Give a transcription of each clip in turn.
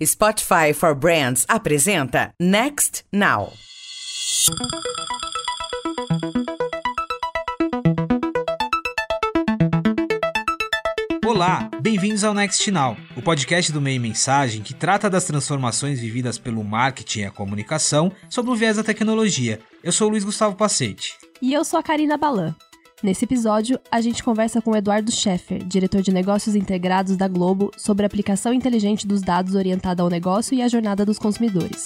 Spotify for Brands apresenta Next Now. Olá, bem-vindos ao Next Now, o podcast do Meio Mensagem que trata das transformações vividas pelo marketing e a comunicação sob o viés da tecnologia. Eu sou o Luiz Gustavo Pacete. E eu sou a Karina Balan. Nesse episódio, a gente conversa com Eduardo Scheffer, diretor de negócios integrados da Globo, sobre a aplicação inteligente dos dados orientada ao negócio e à jornada dos consumidores.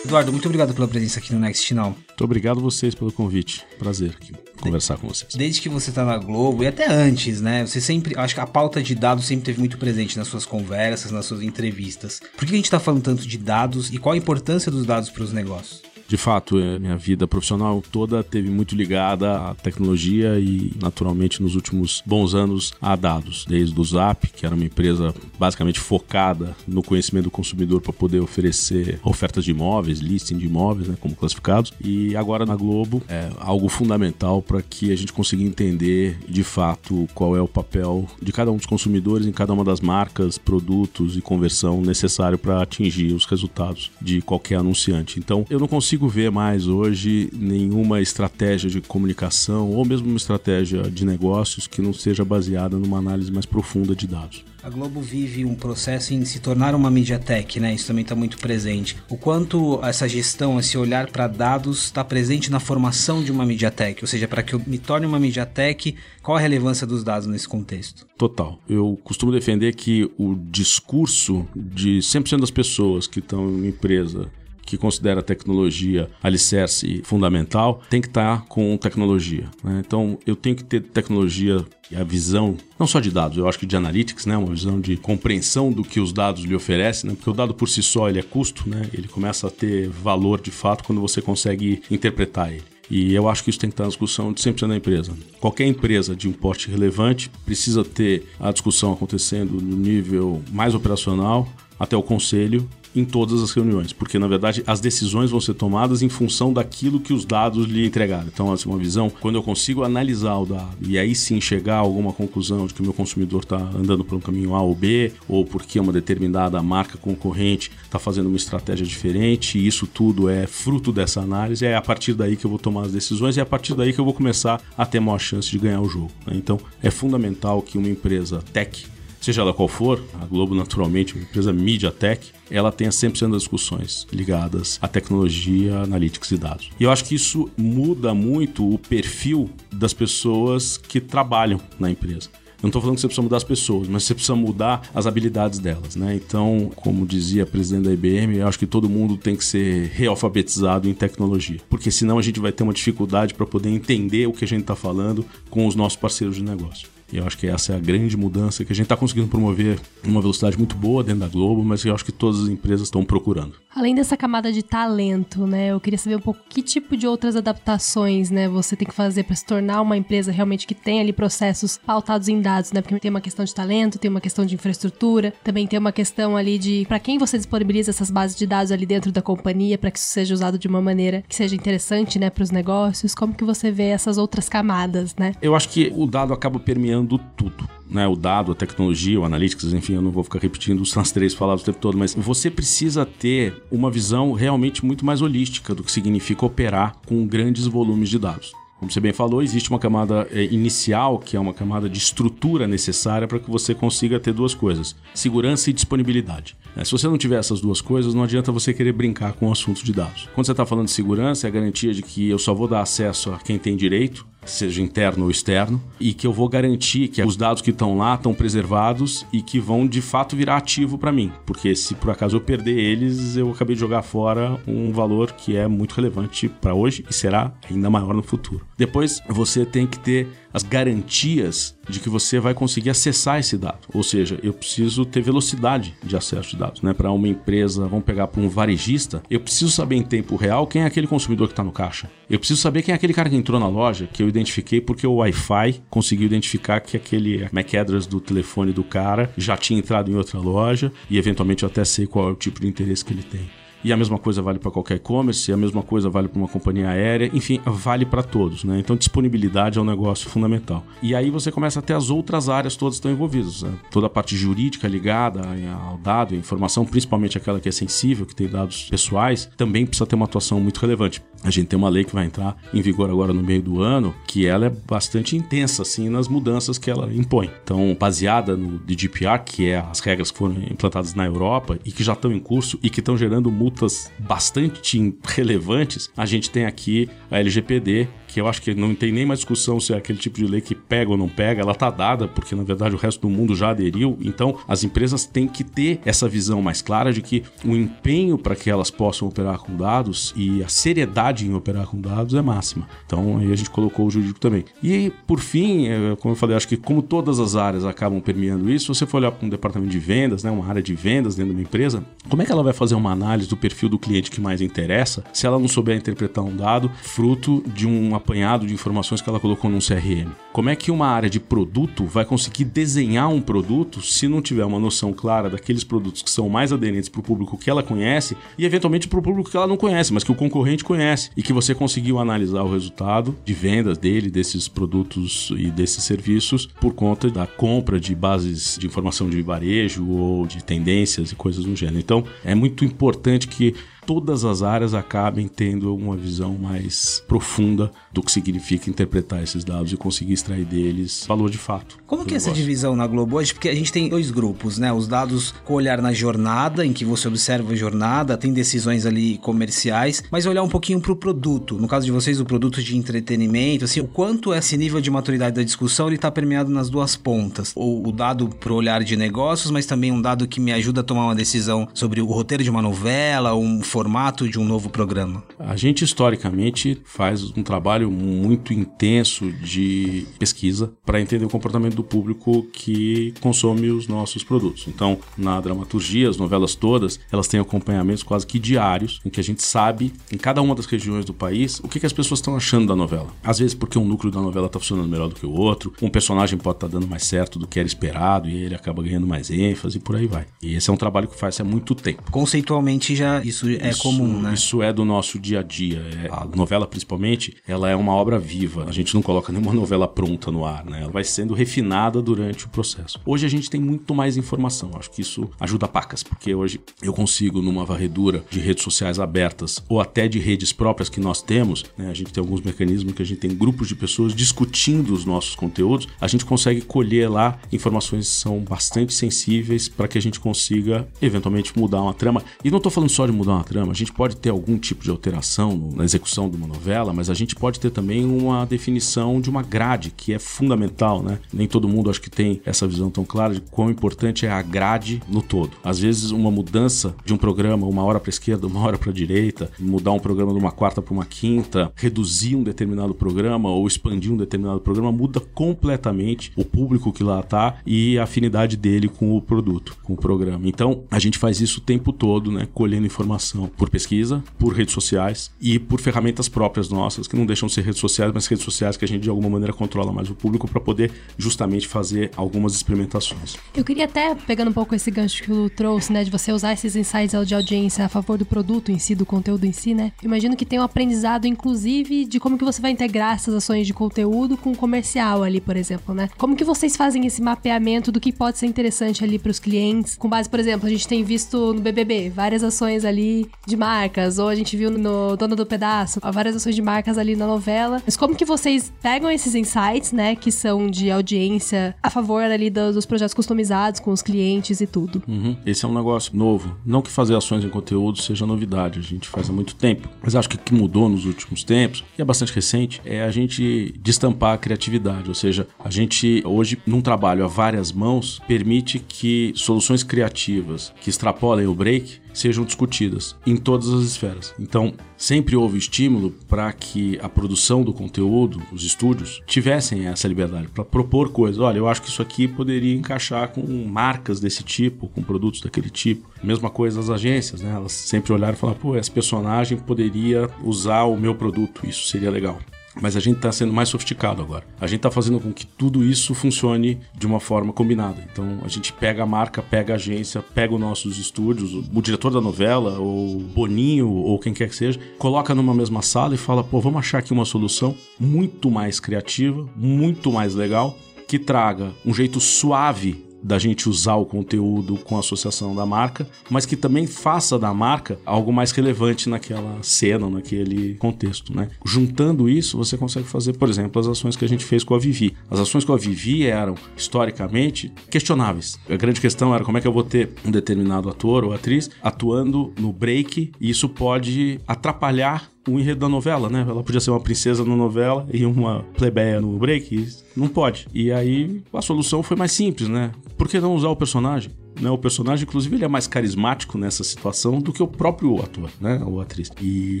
Eduardo, muito obrigado pela presença aqui no Next Now. Muito obrigado a vocês pelo convite. Prazer aqui conversar com vocês. Desde que você está na Globo e até antes, né? Você sempre, acho que a pauta de dados sempre teve muito presente nas suas conversas, nas suas entrevistas. Por que a gente está falando tanto de dados e qual a importância dos dados para os negócios? De fato, é, minha vida profissional toda teve muito ligada à tecnologia e, naturalmente, nos últimos bons anos a dados. Desde o Zap, que era uma empresa basicamente focada no conhecimento do consumidor para poder oferecer ofertas de imóveis, listing de imóveis, né, como classificados. E agora na Globo é algo fundamental para que a gente consiga entender de fato qual é o papel de cada um dos consumidores em cada uma das marcas, produtos e conversão necessário para atingir os resultados de qualquer anunciante. Então, eu não consigo consigo ver mais hoje nenhuma estratégia de comunicação ou mesmo uma estratégia de negócios que não seja baseada numa análise mais profunda de dados. A Globo vive um processo em se tornar uma MediaTek, né? Isso também está muito presente. O quanto essa gestão, esse olhar para dados está presente na formação de uma MediaTek? Ou seja, para que eu me torne uma MediaTek, qual a relevância dos dados nesse contexto? Total. Eu costumo defender que o discurso de 100% das pessoas que estão em uma empresa que considera a tecnologia alicerce fundamental, tem que estar tá com tecnologia. Né? Então, eu tenho que ter tecnologia e a visão, não só de dados, eu acho que de analytics, né? uma visão de compreensão do que os dados lhe oferecem, né? porque o dado por si só ele é custo, né? ele começa a ter valor de fato quando você consegue interpretar ele. E eu acho que isso tem que estar na discussão de 100% da empresa. Qualquer empresa de um porte relevante precisa ter a discussão acontecendo no nível mais operacional, até o conselho em todas as reuniões, porque na verdade as decisões vão ser tomadas em função daquilo que os dados lhe entregaram. Então, assim, uma visão, quando eu consigo analisar o dado e aí sim chegar a alguma conclusão de que o meu consumidor está andando por um caminho A ou B, ou porque uma determinada marca concorrente está fazendo uma estratégia diferente, e isso tudo é fruto dessa análise, é a partir daí que eu vou tomar as decisões e é a partir daí que eu vou começar a ter maior chance de ganhar o jogo. Né? Então, é fundamental que uma empresa tech seja ela qual for, a Globo naturalmente, uma empresa MediaTek, ela tenha 100% das discussões ligadas à tecnologia, analytics e dados. E eu acho que isso muda muito o perfil das pessoas que trabalham na empresa. Eu não estou falando que você precisa mudar as pessoas, mas você precisa mudar as habilidades delas, né? Então, como dizia a presidente da IBM, eu acho que todo mundo tem que ser realfabetizado em tecnologia, porque senão a gente vai ter uma dificuldade para poder entender o que a gente está falando com os nossos parceiros de negócio. E eu acho que essa é a grande mudança que a gente está conseguindo promover uma velocidade muito boa dentro da Globo, mas eu acho que todas as empresas estão procurando. Além dessa camada de talento, né, eu queria saber um pouco que tipo de outras adaptações, né, você tem que fazer para se tornar uma empresa realmente que tem ali processos pautados em dados, né? Porque tem uma questão de talento, tem uma questão de infraestrutura, também tem uma questão ali de para quem você disponibiliza essas bases de dados ali dentro da companhia para que isso seja usado de uma maneira que seja interessante, né, para os negócios. Como que você vê essas outras camadas, né? Eu acho que o dado acaba permeando tudo. Né, o dado, a tecnologia, o analytics, enfim, eu não vou ficar repetindo os três falados o tempo todo, mas você precisa ter uma visão realmente muito mais holística do que significa operar com grandes volumes de dados. Como você bem falou, existe uma camada é, inicial, que é uma camada de estrutura necessária para que você consiga ter duas coisas: segurança e disponibilidade. É, se você não tiver essas duas coisas, não adianta você querer brincar com o assunto de dados. Quando você está falando de segurança, é a garantia de que eu só vou dar acesso a quem tem direito, seja interno ou externo, e que eu vou garantir que os dados que estão lá estão preservados e que vão de fato virar ativo para mim, porque se por acaso eu perder eles, eu acabei de jogar fora um valor que é muito relevante para hoje e será ainda maior no futuro. Depois, você tem que ter as garantias de que você vai conseguir acessar esse dado. Ou seja, eu preciso ter velocidade de acesso de dados. Né? Para uma empresa, vamos pegar para um varejista, eu preciso saber em tempo real quem é aquele consumidor que está no caixa. Eu preciso saber quem é aquele cara que entrou na loja, que eu identifiquei porque o Wi-Fi conseguiu identificar que aquele MAC address do telefone do cara já tinha entrado em outra loja e eventualmente eu até sei qual é o tipo de interesse que ele tem. E a mesma coisa vale para qualquer e-commerce, a mesma coisa vale para uma companhia aérea, enfim, vale para todos, né? Então disponibilidade é um negócio fundamental. E aí você começa a ter as outras áreas todas estão envolvidas, né? toda a parte jurídica ligada ao dado, à informação, principalmente aquela que é sensível, que tem dados pessoais, também precisa ter uma atuação muito relevante. A gente tem uma lei que vai entrar em vigor agora no meio do ano, que ela é bastante intensa assim nas mudanças que ela impõe. Então, baseada no GDPR, que é as regras que foram implantadas na Europa e que já estão em curso e que estão gerando multas bastante relevantes, a gente tem aqui a LGPD, que eu acho que não tem nem mais discussão se é aquele tipo de lei que pega ou não pega, ela está dada, porque na verdade o resto do mundo já aderiu. Então, as empresas têm que ter essa visão mais clara de que o empenho para que elas possam operar com dados e a seriedade em operar com dados é máxima. Então, aí a gente colocou o jurídico também. E, por fim, é, como eu falei, acho que como todas as áreas acabam permeando isso, se você for olhar para um departamento de vendas, né, uma área de vendas dentro de uma empresa, como é que ela vai fazer uma análise do perfil do cliente que mais interessa se ela não souber interpretar um dado fruto de uma apanhado de informações que ela colocou num CRM. Como é que uma área de produto vai conseguir desenhar um produto se não tiver uma noção clara daqueles produtos que são mais aderentes para o público que ela conhece e eventualmente para o público que ela não conhece, mas que o concorrente conhece e que você conseguiu analisar o resultado de vendas dele, desses produtos e desses serviços por conta da compra de bases de informação de varejo ou de tendências e coisas do gênero. Então, é muito importante que todas as áreas acabem tendo uma visão mais profunda do que significa interpretar esses dados e conseguir extrair deles valor de fato. Como que é essa divisão na Globo hoje? Porque a gente tem dois grupos, né? Os dados com olhar na jornada, em que você observa a jornada, tem decisões ali comerciais, mas olhar um pouquinho para o produto. No caso de vocês, o produto de entretenimento, assim, o quanto esse nível de maturidade da discussão ele está permeado nas duas pontas. O, o dado pro olhar de negócios, mas também um dado que me ajuda a tomar uma decisão sobre o roteiro de uma novela, um formato de um novo programa? A gente historicamente faz um trabalho muito intenso de pesquisa para entender o comportamento do público que consome os nossos produtos. Então, na dramaturgia, as novelas todas, elas têm acompanhamentos quase que diários, em que a gente sabe, em cada uma das regiões do país, o que, que as pessoas estão achando da novela. Às vezes porque um núcleo da novela está funcionando melhor do que o outro, um personagem pode estar tá dando mais certo do que era esperado e ele acaba ganhando mais ênfase e por aí vai. E esse é um trabalho que faz há muito tempo. Conceitualmente já isso é isso, comum, né? Isso é do nosso dia a dia. É, a novela, principalmente, ela é uma obra viva. A gente não coloca nenhuma novela pronta no ar, né? Ela vai sendo refinada durante o processo. Hoje a gente tem muito mais informação. Acho que isso ajuda pacas, porque hoje eu consigo, numa varredura de redes sociais abertas ou até de redes próprias que nós temos, né? A gente tem alguns mecanismos que a gente tem grupos de pessoas discutindo os nossos conteúdos. A gente consegue colher lá informações que são bastante sensíveis para que a gente consiga eventualmente mudar uma trama. E não estou falando só de mudar uma trama, a gente pode ter algum tipo de alteração na execução de uma novela, mas a gente pode ter também uma definição de uma grade, que é fundamental, né? Nem todo mundo acho que tem essa visão tão clara de quão importante é a grade no todo. Às vezes, uma mudança de um programa, uma hora para esquerda, uma hora para direita, mudar um programa de uma quarta para uma quinta, reduzir um determinado programa ou expandir um determinado programa, muda completamente o público que lá está e a afinidade dele com o produto, com o programa. Então, a gente faz isso o tempo todo, né? Colhendo informação por pesquisa, por redes sociais e por ferramentas próprias nossas, que não deixam de ser redes sociais, mas redes sociais que a gente de alguma maneira controla mais o público para poder justamente fazer algumas experimentações. Eu queria até, pegando um pouco esse gancho que o trouxe, né, de você usar esses insights de audiência a favor do produto em si, do conteúdo em si, né? Imagino que tem um aprendizado, inclusive, de como que você vai integrar essas ações de conteúdo com o comercial ali, por exemplo, né? Como que vocês fazem esse mapeamento do que pode ser interessante ali para os clientes? Com base, por exemplo, a gente tem visto no BBB várias ações ali de marcas, ou a gente viu no Dono do Pedaço, várias ações de marcas ali na novela. Mas como que vocês pegam esses insights, né, que são de audiência a favor ali dos projetos customizados com os clientes e tudo? Uhum. Esse é um negócio novo. Não que fazer ações em conteúdo seja novidade, a gente faz há muito tempo. Mas acho que o que mudou nos últimos tempos, e é bastante recente, é a gente destampar a criatividade. Ou seja, a gente hoje, num trabalho a várias mãos, permite que soluções criativas que extrapolem o break sejam discutidas em todas as esferas. Então, sempre houve estímulo para que a produção do conteúdo, os estúdios, tivessem essa liberdade para propor coisas. Olha, eu acho que isso aqui poderia encaixar com marcas desse tipo, com produtos daquele tipo. Mesma coisa as agências, né? Elas sempre olharam e falaram, pô, esse personagem poderia usar o meu produto, isso seria legal. Mas a gente está sendo mais sofisticado agora. A gente está fazendo com que tudo isso funcione de uma forma combinada. Então a gente pega a marca, pega a agência, pega os nossos estúdios, o diretor da novela, ou Boninho, ou quem quer que seja, coloca numa mesma sala e fala: pô, vamos achar aqui uma solução muito mais criativa, muito mais legal, que traga um jeito suave da gente usar o conteúdo com a associação da marca, mas que também faça da marca algo mais relevante naquela cena, naquele contexto, né? Juntando isso, você consegue fazer, por exemplo, as ações que a gente fez com a Vivi. As ações com a Vivi eram historicamente questionáveis. A grande questão era como é que eu vou ter um determinado ator ou atriz atuando no break e isso pode atrapalhar o enredo da novela, né? Ela podia ser uma princesa na novela e uma plebeia no break. Não pode. E aí a solução foi mais simples, né? Por que não usar o personagem? Né, o personagem, inclusive, ele é mais carismático nessa situação do que o próprio ator, né? Ou atriz. E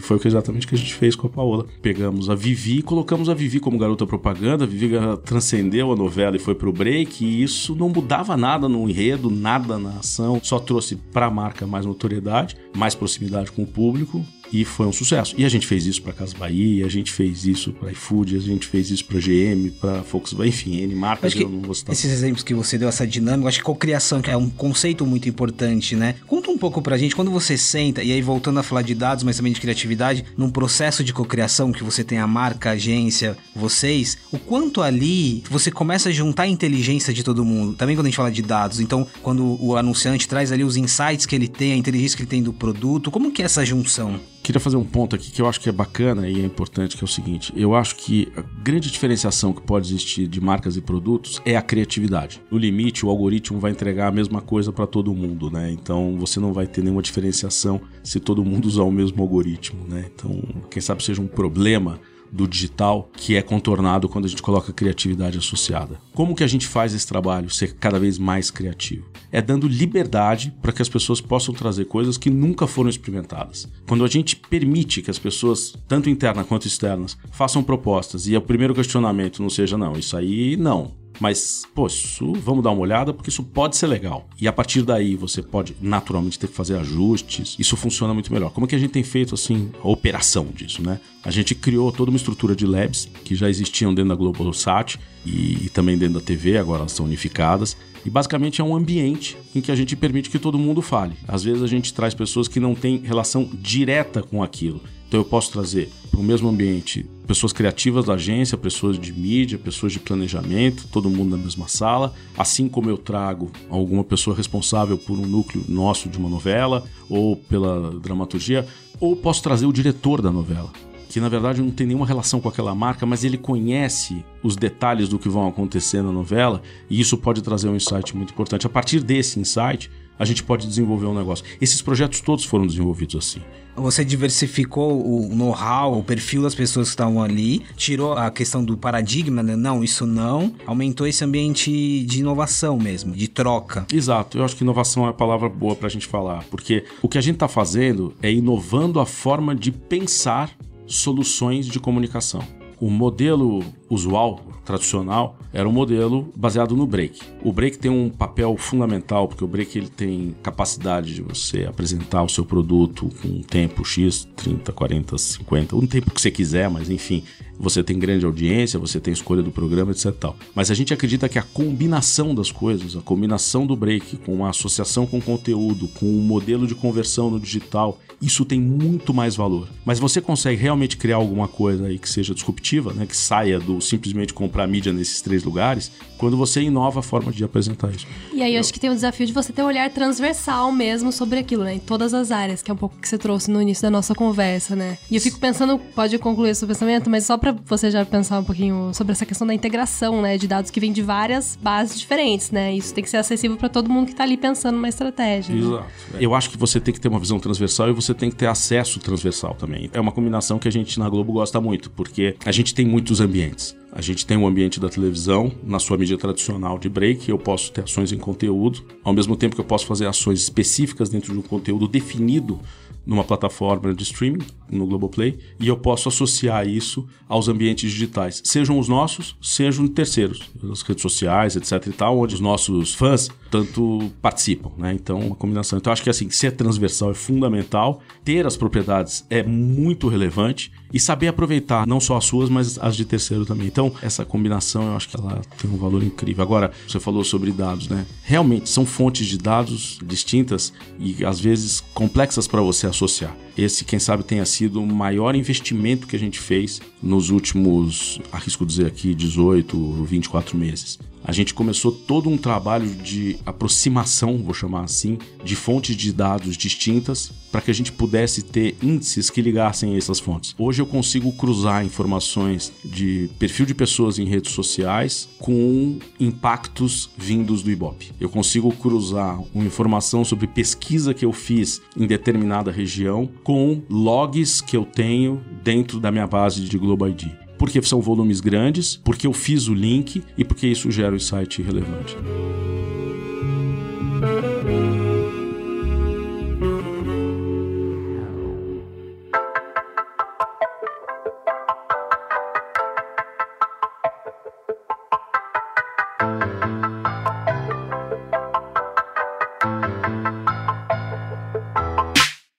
foi exatamente o que a gente fez com a Paola. Pegamos a Vivi e colocamos a Vivi como garota propaganda. A Vivi transcendeu a novela e foi pro break. E isso não mudava nada no enredo, nada na ação. Só trouxe pra marca mais notoriedade, mais proximidade com o público e foi um sucesso. E a gente fez isso para Casa Bahia, a gente fez isso para iFood, a gente fez isso para GM, para Volkswagen, enfim, N marcas, eu não vou citar. Esses exemplos que você deu, essa dinâmica, acho que cocriação é um conceito muito importante, né? Conta um pouco pra gente, quando você senta, e aí voltando a falar de dados, mas também de criatividade, num processo de cocriação que você tem a marca, a agência, vocês, o quanto ali você começa a juntar a inteligência de todo mundo. Também quando a gente fala de dados, então quando o anunciante traz ali os insights que ele tem, a inteligência que ele tem do produto, como que é essa junção? Queria fazer um ponto aqui que eu acho que é bacana e é importante, que é o seguinte: eu acho que a grande diferenciação que pode existir de marcas e produtos é a criatividade. No limite, o algoritmo vai entregar a mesma coisa para todo mundo, né? Então você não vai ter nenhuma diferenciação se todo mundo usar o mesmo algoritmo, né? Então, quem sabe seja um problema do digital que é contornado quando a gente coloca criatividade associada. Como que a gente faz esse trabalho ser cada vez mais criativo? É dando liberdade para que as pessoas possam trazer coisas que nunca foram experimentadas. Quando a gente permite que as pessoas, tanto internas quanto externas, façam propostas e o primeiro questionamento não seja não, isso aí não, mas, pô, isso, vamos dar uma olhada porque isso pode ser legal. E a partir daí você pode naturalmente ter que fazer ajustes. Isso funciona muito melhor. Como é que a gente tem feito assim a operação disso, né? A gente criou toda uma estrutura de labs que já existiam dentro da Globosat e, e também dentro da TV, agora elas são unificadas. E basicamente é um ambiente em que a gente permite que todo mundo fale. Às vezes a gente traz pessoas que não têm relação direta com aquilo. Então eu posso trazer para o mesmo ambiente pessoas criativas da agência, pessoas de mídia, pessoas de planejamento, todo mundo na mesma sala. Assim como eu trago alguma pessoa responsável por um núcleo nosso de uma novela ou pela dramaturgia, ou posso trazer o diretor da novela que na verdade não tem nenhuma relação com aquela marca, mas ele conhece os detalhes do que vão acontecer na novela e isso pode trazer um insight muito importante. A partir desse insight, a gente pode desenvolver um negócio. Esses projetos todos foram desenvolvidos assim. Você diversificou o know-how, o perfil das pessoas que estavam ali, tirou a questão do paradigma, né? Não, isso não. Aumentou esse ambiente de inovação mesmo, de troca. Exato. Eu acho que inovação é a palavra boa para a gente falar, porque o que a gente está fazendo é inovando a forma de pensar soluções de comunicação. O modelo usual, tradicional, era um modelo baseado no break. O break tem um papel fundamental, porque o break ele tem capacidade de você apresentar o seu produto com um tempo X, 30, 40, 50, um tempo que você quiser, mas enfim, você tem grande audiência, você tem escolha do programa, etc. Tal. Mas a gente acredita que a combinação das coisas, a combinação do break com a associação com conteúdo, com o modelo de conversão no digital, isso tem muito mais valor. Mas você consegue realmente criar alguma coisa aí que seja disruptiva, né, que saia do simplesmente comprar mídia nesses três lugares, quando você inova a forma de apresentar isso. E aí eu acho que tem o desafio de você ter um olhar transversal mesmo sobre aquilo, né, em todas as áreas, que é um pouco que você trouxe no início da nossa conversa, né. E eu fico pensando, pode concluir esse pensamento, mas só para você já pensar um pouquinho sobre essa questão da integração, né, de dados que vêm de várias bases diferentes, né? Isso tem que ser acessível para todo mundo que está ali pensando numa estratégia. Né? Exato. Né? Eu acho que você tem que ter uma visão transversal e você tem que ter acesso transversal também. É uma combinação que a gente na Globo gosta muito, porque a gente tem muitos ambientes. A gente tem o um ambiente da televisão, na sua mídia tradicional de break, eu posso ter ações em conteúdo, ao mesmo tempo que eu posso fazer ações específicas dentro de um conteúdo definido numa plataforma de streaming, no Globoplay, e eu posso associar isso aos ambientes digitais, sejam os nossos, sejam terceiros, as redes sociais, etc e tal, onde os nossos fãs tanto participam, né? Então, uma combinação. Então, acho que assim, ser transversal é fundamental, ter as propriedades é muito relevante e saber aproveitar não só as suas, mas as de terceiro também. Então, essa combinação eu acho que ela tem um valor incrível. Agora, você falou sobre dados, né? Realmente são fontes de dados distintas e às vezes complexas para você associar. Esse, quem sabe, tenha sido o maior investimento que a gente fez nos últimos, arrisco dizer aqui, 18, 24 meses a gente começou todo um trabalho de aproximação, vou chamar assim, de fontes de dados distintas para que a gente pudesse ter índices que ligassem essas fontes. Hoje eu consigo cruzar informações de perfil de pessoas em redes sociais com impactos vindos do Ibope. Eu consigo cruzar uma informação sobre pesquisa que eu fiz em determinada região com logs que eu tenho dentro da minha base de Global ID porque são volumes grandes, porque eu fiz o link e porque isso gera um insight relevante.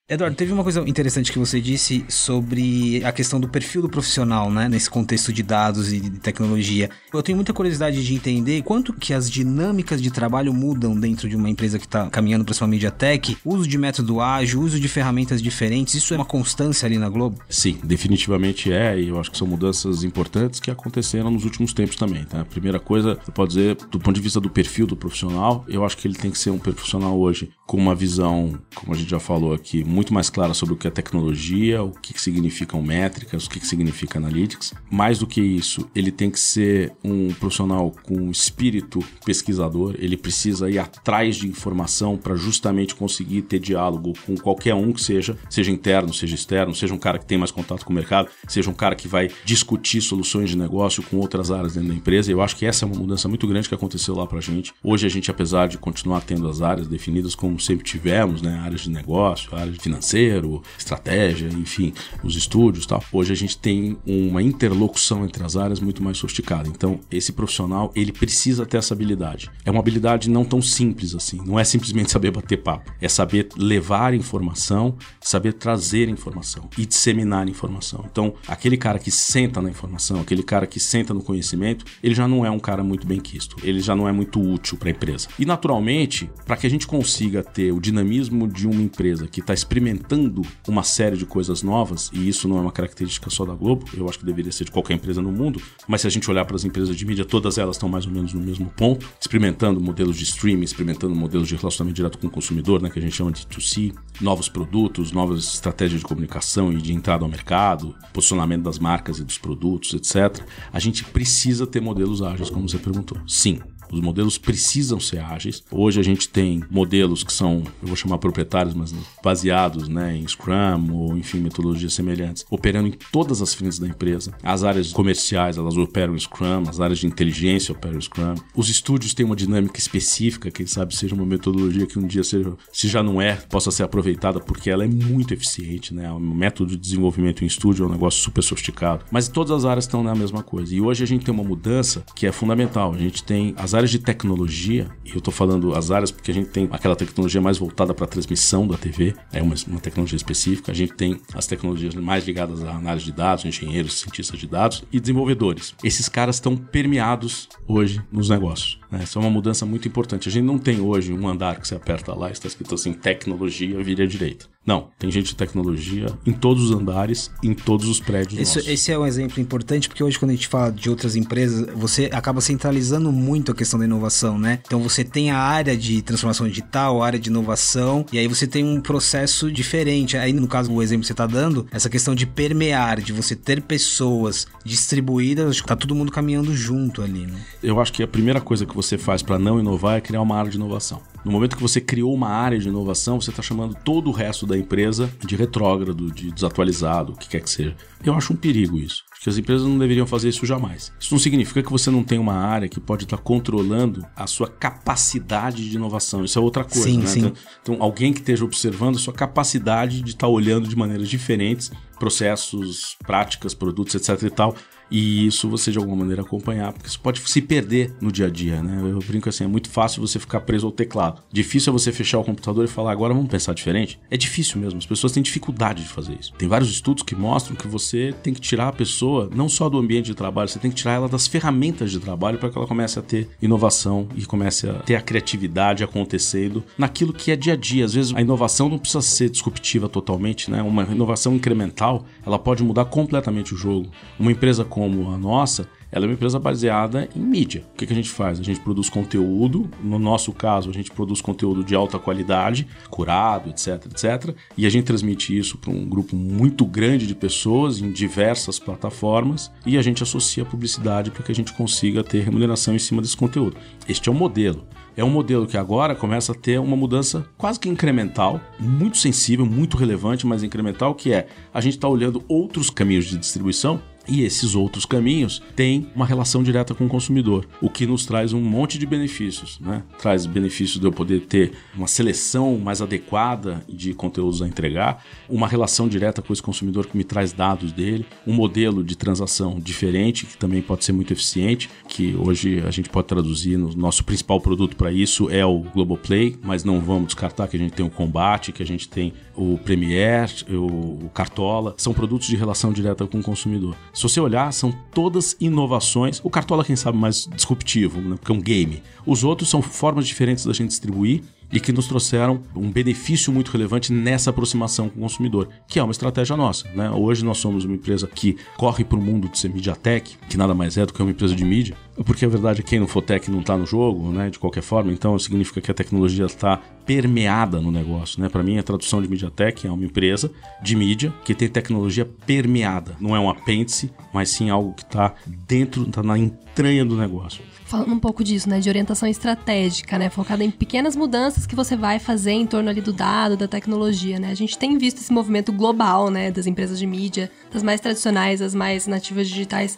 Eduardo, teve uma coisa interessante que você disse sobre a questão do perfil do profissional, né? Nesse contexto de dados e de tecnologia. Eu tenho muita curiosidade de entender quanto que as dinâmicas de trabalho mudam dentro de uma empresa que está caminhando para sua mídia tech, uso de método ágil, uso de ferramentas diferentes. Isso é uma constância ali na Globo? Sim, definitivamente é, e eu acho que são mudanças importantes que aconteceram nos últimos tempos também, tá? A primeira coisa, eu posso dizer, do ponto de vista do perfil do profissional, eu acho que ele tem que ser um profissional hoje com uma visão, como a gente já falou aqui, muito mais clara sobre o que é tecnologia, o que significam métricas, o que significa analytics. Mais do que isso, ele tem que ser um profissional com espírito pesquisador, ele precisa ir atrás de informação para justamente conseguir ter diálogo com qualquer um que seja, seja interno, seja externo, seja um cara que tem mais contato com o mercado, seja um cara que vai discutir soluções de negócio com outras áreas dentro da empresa. Eu acho que essa é uma mudança muito grande que aconteceu lá para a gente. Hoje a gente, apesar de continuar tendo as áreas definidas como sempre tivemos, né, áreas de negócio, áreas de financeiro, estratégia, enfim, os estúdios, tal. Hoje a gente tem uma interlocução entre as áreas muito mais sofisticada. Então, esse profissional, ele precisa ter essa habilidade. É uma habilidade não tão simples assim. Não é simplesmente saber bater papo. É saber levar informação, saber trazer informação e disseminar informação. Então, aquele cara que senta na informação, aquele cara que senta no conhecimento, ele já não é um cara muito bem quisto. Ele já não é muito útil para a empresa. E naturalmente, para que a gente consiga ter o dinamismo de uma empresa que está experimentando uma série de coisas novas, e isso não é uma característica só da Globo, eu acho que deveria ser de qualquer empresa no mundo, mas se a gente olhar para as empresas de mídia, todas elas estão mais ou menos no mesmo ponto, experimentando modelos de streaming, experimentando modelos de relacionamento direto com o consumidor, né, que a gente chama de 2C, novos produtos, novas estratégias de comunicação e de entrada ao mercado, posicionamento das marcas e dos produtos, etc. A gente precisa ter modelos ágeis, como você perguntou. Sim, os modelos precisam ser ágeis. Hoje a gente tem modelos que são, eu vou chamar proprietários, mas baseados né, em Scrum ou, enfim, metodologias semelhantes, operando em todas as frentes da empresa. As áreas comerciais, elas operam em Scrum, as áreas de inteligência operam em Scrum. Os estúdios têm uma dinâmica específica, quem sabe seja uma metodologia que um dia, seja, se já não é, possa ser aproveitada porque ela é muito eficiente, né? O método de desenvolvimento em estúdio é um negócio super sofisticado. Mas todas as áreas estão na mesma coisa. E hoje a gente tem uma mudança que é fundamental. A gente tem as áreas áreas de tecnologia, e eu estou falando as áreas porque a gente tem aquela tecnologia mais voltada para a transmissão da TV, é uma, uma, tecnologia específica. A gente tem as tecnologias mais ligadas à análise de dados, engenheiros, cientistas de dados e desenvolvedores. Esses caras estão permeados hoje nos negócios. Né? Essa é uma mudança muito importante. A gente não tem hoje um andar que você aperta lá e está escrito assim: tecnologia, vira direita. Não, tem gente de tecnologia em todos os andares, em todos os prédios. Isso, esse é um exemplo importante porque hoje, quando a gente fala de outras empresas, você acaba centralizando muito a questão da inovação, né? Então você tem a área de transformação digital, a área de inovação, e aí você tem um processo diferente. Aí, no caso, o exemplo que você está dando, essa questão de permear, de você ter pessoas distribuídas, tá todo mundo caminhando junto ali, né? Eu acho que a primeira coisa que você faz para não inovar é criar uma área de inovação. No momento que você criou uma área de inovação, você está chamando todo o resto da empresa de retrógrado, de desatualizado, o que quer que seja. Eu acho um perigo isso que as empresas não deveriam fazer isso jamais. Isso não significa que você não tem uma área que pode estar controlando a sua capacidade de inovação. Isso é outra coisa, sim, né? Sim. Então, então, alguém que esteja observando a sua capacidade de estar olhando de maneiras diferentes processos, práticas, produtos, etc e tal, e isso você de alguma maneira acompanhar, porque isso pode se perder no dia a dia, né? Eu brinco assim, é muito fácil você ficar preso ao teclado. Difícil é você fechar o computador e falar, agora vamos pensar diferente. É difícil mesmo, as pessoas têm dificuldade de fazer isso. Tem vários estudos que mostram que você tem que tirar a pessoa não só do ambiente de trabalho, você tem que tirar ela das ferramentas de trabalho para que ela comece a ter inovação e comece a ter a criatividade acontecendo naquilo que é dia a dia. Às vezes a inovação não precisa ser disruptiva totalmente, né? Uma inovação incremental, ela pode mudar completamente o jogo. Uma empresa como a nossa, ela é uma empresa baseada em mídia. O que, a gente faz? A gente produz conteúdo, no nosso caso, a gente produz conteúdo de alta qualidade, curado, etc, etc, e a gente transmite isso para um grupo muito grande de pessoas em diversas plataformas e a gente associa a publicidade para que a gente consiga ter remuneração em cima desse conteúdo. Este é o modelo. É um modelo que agora começa a ter uma mudança quase que incremental, muito sensível, muito relevante, mas incremental, que é a gente está olhando outros caminhos de distribuição e esses outros caminhos têm uma relação direta com o consumidor, o que nos traz um monte de benefícios. Né? Traz benefícios de eu poder ter uma seleção mais adequada de conteúdos a entregar, uma relação direta com esse consumidor que me traz dados dele, um modelo de transação diferente, que também pode ser muito eficiente, que hoje a gente pode traduzir no nosso principal produto para isso é o Globoplay, mas não vamos descartar que a gente tem o Combate, que a gente tem o Premiere, o Cartola, são produtos de relação direta com o consumidor. Se você olhar, são todas inovações. O Cartola, quem sabe, mais disruptivo, né? porque é um game. Os outros são formas diferentes da gente distribuir e que nos trouxeram um benefício muito relevante nessa aproximação com o consumidor, que é uma estratégia nossa. Né? Hoje nós somos uma empresa que corre para o mundo de ser MediaTek, que nada mais é do que uma empresa de mídia, porque a verdade é que quem não for tech não está no jogo, né? de qualquer forma, então significa que a tecnologia está permeada no negócio. Né? Para mim, a tradução de MediaTek é uma empresa de mídia que tem tecnologia permeada, não é um apêndice, mas sim algo que está dentro, está na entranha do negócio falando um pouco disso, né, de orientação estratégica, né, focada em pequenas mudanças que você vai fazer em torno ali do dado, da tecnologia, né? A gente tem visto esse movimento global, né, das empresas de mídia, das mais tradicionais, as mais nativas digitais,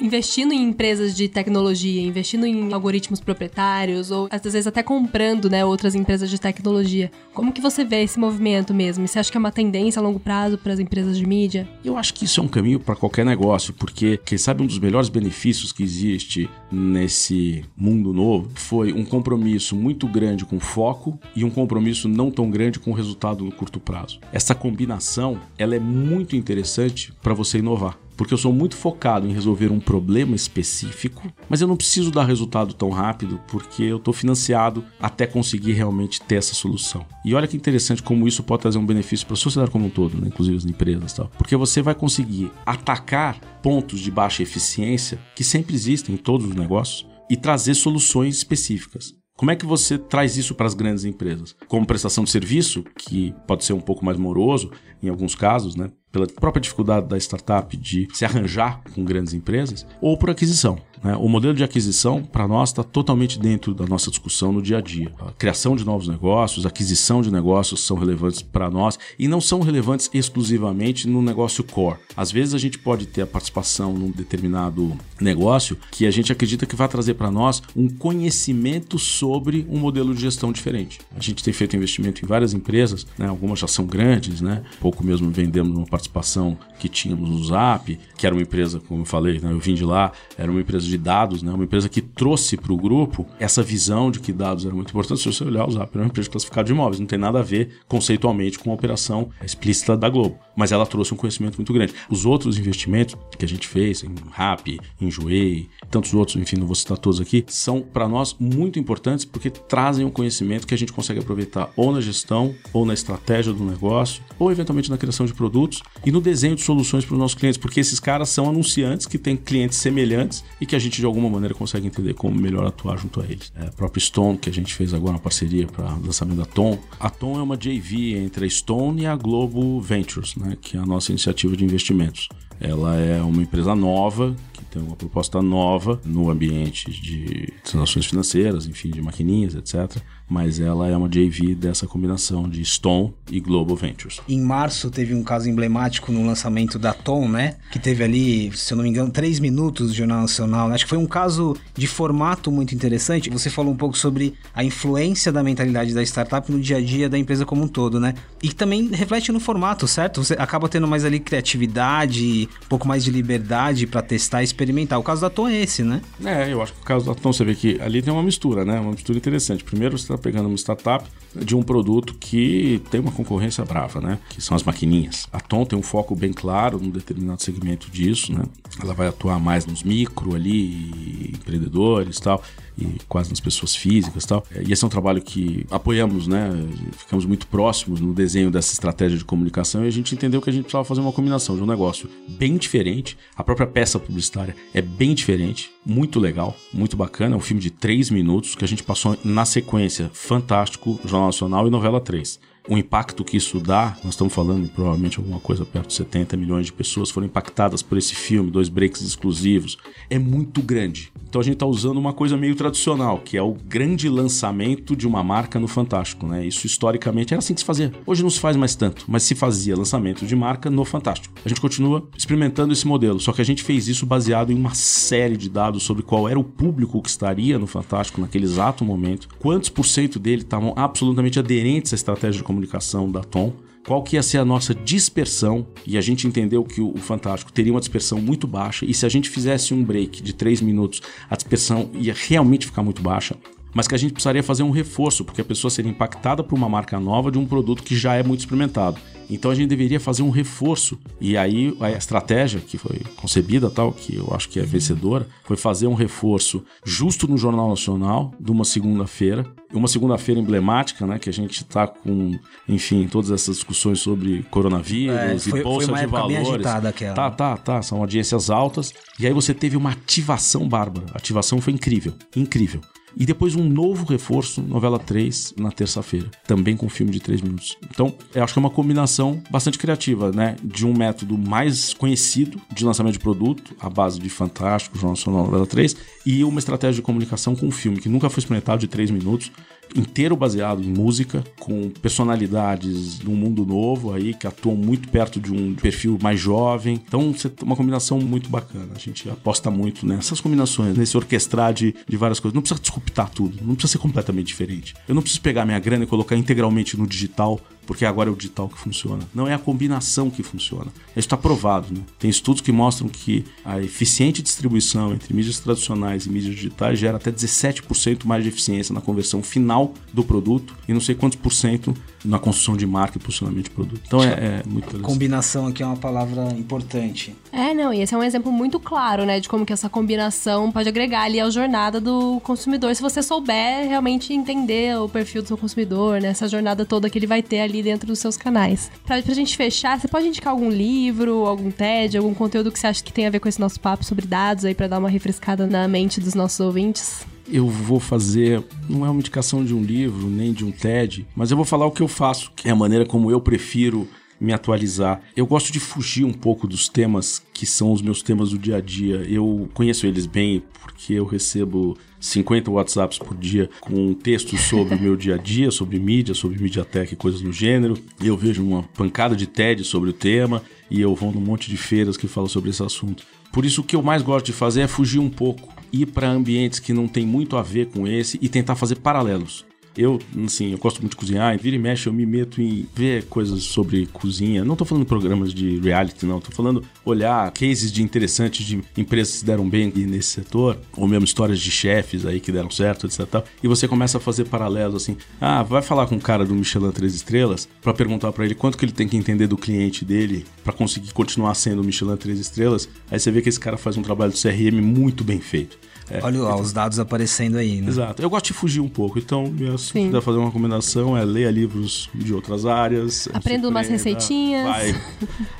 investindo em empresas de tecnologia, investindo em algoritmos proprietários ou às vezes até comprando, né, outras empresas de tecnologia. Como que você vê esse movimento mesmo? Você acha que é uma tendência a longo prazo para as empresas de mídia? Eu acho que isso é um caminho para qualquer negócio, porque quem sabe um dos melhores benefícios que existe nesse esse mundo novo foi um compromisso muito grande com foco e um compromisso não tão grande com resultado no curto prazo. Essa combinação ela é muito interessante para você inovar porque eu sou muito focado em resolver um problema específico, mas eu não preciso dar resultado tão rápido porque eu estou financiado até conseguir realmente ter essa solução. E olha que interessante como isso pode trazer um benefício para a sociedade como um todo, né? inclusive as empresas, tal. porque você vai conseguir atacar pontos de baixa eficiência que sempre existem em todos os negócios e trazer soluções específicas. Como é que você traz isso para as grandes empresas? Como prestação de serviço, que pode ser um pouco mais moroso em alguns casos, né? pela própria dificuldade da startup de se arranjar com grandes empresas, ou por aquisição. Né? O modelo de aquisição, para nós, está totalmente dentro da nossa discussão no dia a dia. A criação de novos negócios, aquisição de negócios são relevantes para nós e não são relevantes exclusivamente no negócio core. Às vezes a gente pode ter a participação num determinado negócio que a gente acredita que vai trazer para nós um conhecimento sobre um modelo de gestão diferente. A gente tem feito investimento em várias empresas, né? algumas já são grandes, né? pouco mesmo vendemos uma participação que tínhamos no Zap, que era uma empresa, como eu falei, né? eu vim de lá, era uma empresa de dados, né? uma empresa que trouxe para o grupo essa visão de que dados eram muito importantes. Se você olhar, o Zap era uma empresa classificada de imóveis, não tem nada a ver conceitualmente com a operação explícita da Globo, mas ela trouxe um conhecimento muito grande. Os outros investimentos que a gente fez em Rap, em Joei, tantos outros, enfim, não vou citar todos aqui, são para nós muito importantes porque trazem um conhecimento que a gente consegue aproveitar ou na gestão, ou na estratégia do negócio, ou eventualmente na criação de produtos e no desenho de soluções para os nossos clientes, porque esses caras são anunciantes que têm clientes semelhantes e que a gente de alguma maneira consegue entender como melhor atuar junto a eles. É, a própria Stone, que a gente fez agora uma parceria para o lançamento da Tom. A Tom é uma JV entre a Stone e a Globo Ventures, né, que é a nossa iniciativa de investimentos. Ela é uma empresa nova que tem uma proposta nova no ambiente de transações financeiras, enfim, de maquininhas, etc. mas ela é uma JV dessa combinação de Stone e Global Ventures. Em março teve um caso emblemático no lançamento da Tom, né? Que teve ali, se eu não me engano, três minutos do Jornal Nacional. Acho que foi um caso de formato muito interessante. Você falou um pouco sobre a influência da mentalidade da startup no dia a dia da empresa como um todo, né? E também reflete no formato, certo? Você acaba tendo mais ali criatividade, um pouco mais de liberdade para testar e experimentar. O caso da Tom é esse, né? É, eu acho que o caso da Tom, você vê que ali tem uma mistura, né? Uma mistura interessante. Primeiro, você está pegando uma startup de um produto que tem uma concorrência brava, né? Que são as maquininhas. A Tom tem um foco bem claro num determinado segmento disso, né? Ela vai atuar mais nos micro ali, empreendedores e tal e quase nas pessoas físicas e tal. E esse é um trabalho que apoiamos, né? Ficamos muito próximos no desenho dessa estratégia de comunicação e a gente entendeu que a gente precisava fazer uma combinação de um negócio bem diferente. A própria peça publicitária é bem diferente, muito legal, muito bacana. É um filme de três minutos que a gente passou na sequência Fantástico, Jornal Nacional e Novela 3 o impacto que isso dá, nós estamos falando provavelmente alguma coisa perto de 70 milhões de pessoas foram impactadas por esse filme, dois breaks exclusivos, é muito grande. Então a gente está usando uma coisa meio tradicional, que é o grande lançamento de uma marca no Fantástico, né? Isso historicamente era assim que se fazia. Hoje não se faz mais tanto, mas se fazia lançamento de marca no Fantástico. A gente continua experimentando esse modelo, só que a gente fez isso baseado em uma série de dados sobre qual era o público que estaria no Fantástico naquele exato momento, quantos por cento dele estavam absolutamente aderentes à estratégia de comunicação da Tom, qual que ia ser a nossa dispersão, e a gente entendeu que o, Fantástico teria uma dispersão muito baixa, e se a gente fizesse um break de 3 minutos, a dispersão ia realmente ficar muito baixa, mas que a gente precisaria fazer um reforço, porque a pessoa seria impactada por uma marca nova de um produto que já é muito experimentado. Então a gente deveria fazer um reforço. E aí a estratégia que foi concebida, tal, que eu acho que é vencedora, foi fazer um reforço justo no Jornal Nacional, de uma segunda-feira. Uma segunda-feira emblemática, né? Que a gente está com, enfim, todas essas discussões sobre coronavírus é, foi, e bolsa de valores. Bem agitada aquela. Tá, tá, tá. São audiências altas. E aí você teve uma ativação bárbara. A ativação foi incrível. Incrível. E depois um novo reforço, novela 3, na terça-feira. Também com filme de 3 minutos. Então, eu acho que é uma combinação bastante criativa, né? De um método mais conhecido de lançamento de produto, a base de Fantástico, Jornal Nacional Novela 3, e uma estratégia de comunicação com um filme que nunca foi experimentado de 3 minutos, inteiro baseado em música, com personalidades de um mundo novo aí, que atuam muito perto de um perfil mais jovem. Então, uma combinação muito bacana. A gente aposta muito nessas combinações, nesse orquestrar de, de várias coisas. Não precisa disruptar tudo, não precisa ser completamente diferente. Eu não preciso pegar minha grana e colocar integralmente no digital porque agora é o digital que funciona. Não é a combinação que funciona. Isso está provado. Né? Tem estudos que mostram que a eficiente distribuição entre mídias tradicionais e mídias digitais gera até 17% mais de eficiência na conversão final do produto e não sei quantos por cento na construção de marca e posicionamento de produto. Então é, é muito interessante. Combinação aqui é uma palavra importante. É, não, e esse é um exemplo muito claro, né, de como que essa combinação pode agregar ali a jornada do consumidor, se você souber realmente entender o perfil do seu consumidor, né, essa jornada toda que ele vai ter ali dentro dos seus canais. Pra, pra gente fechar, você pode indicar algum livro, algum TED, algum conteúdo que você acha que tem a ver com esse nosso papo sobre dados aí para dar uma refrescada na mente dos nossos ouvintes? Eu vou fazer, não é uma indicação de um livro, nem de um TED, mas eu vou falar o que eu faço, que é a maneira como eu prefiro me atualizar. Eu gosto de fugir um pouco dos temas que são os meus temas do dia a dia. Eu conheço eles bem porque eu recebo 50 WhatsApps por dia com textos sobre o meu dia a dia, sobre mídia, sobre mediatek e coisas do gênero. Eu vejo uma pancada de TED sobre o tema e eu vou num monte de feiras que falam sobre esse assunto. Por isso o que eu mais gosto de fazer é fugir um pouco, ir para ambientes que não tem muito a ver com esse e tentar fazer paralelos. Eu, assim, eu gosto muito de cozinhar, vira e mexe, eu me meto em ver coisas sobre cozinha. Não tô falando programas de reality, não. Tô falando olhar cases de interessantes de empresas que deram bem nesse setor, ou mesmo histórias de chefes aí que deram certo, etc. E você começa a fazer paralelos assim. Ah, vai falar com o cara do Michelin 3 estrelas para perguntar para ele quanto que ele tem que entender do cliente dele para conseguir continuar sendo o Michelin 3 estrelas. Aí você vê que esse cara faz um trabalho de CRM muito bem feito. É, Olha então, os dados aparecendo aí, né? Exato. Eu gosto de fugir um pouco, então se puder fazer uma recomendação é ler livros de outras áreas. Aprenda umas receitinhas. Vai,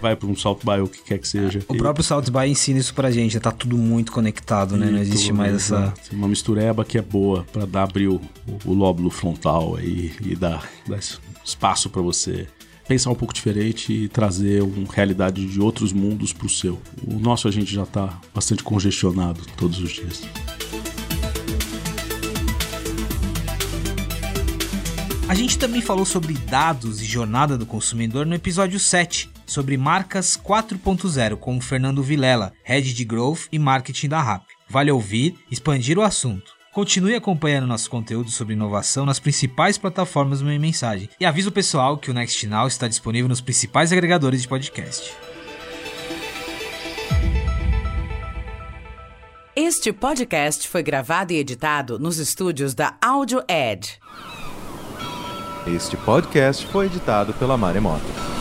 vai para um South by, o que quer que seja. O e... próprio South by ensina isso pra gente, tá tudo muito conectado, né? Não existe mais essa... Uma mistureba que é boa para dar abrir o, o, lóbulo frontal aí e dar, dar espaço para você pensar um pouco diferente e trazer uma realidade de outros mundos para o seu. O nosso a gente já está bastante congestionado todos os dias. A gente também falou sobre dados e jornada do consumidor no episódio 7, sobre marcas 4.0 com o Fernando Vilela, Head de Growth e Marketing da RAP. Vale ouvir, expandir o assunto. Continue acompanhando nosso conteúdo sobre inovação nas principais plataformas do Meio Mensagem. E avisa o pessoal que o Next Now está disponível nos principais agregadores de podcast. Este podcast foi gravado e editado nos estúdios da Audio Edge. Este podcast foi editado pela Maremoto.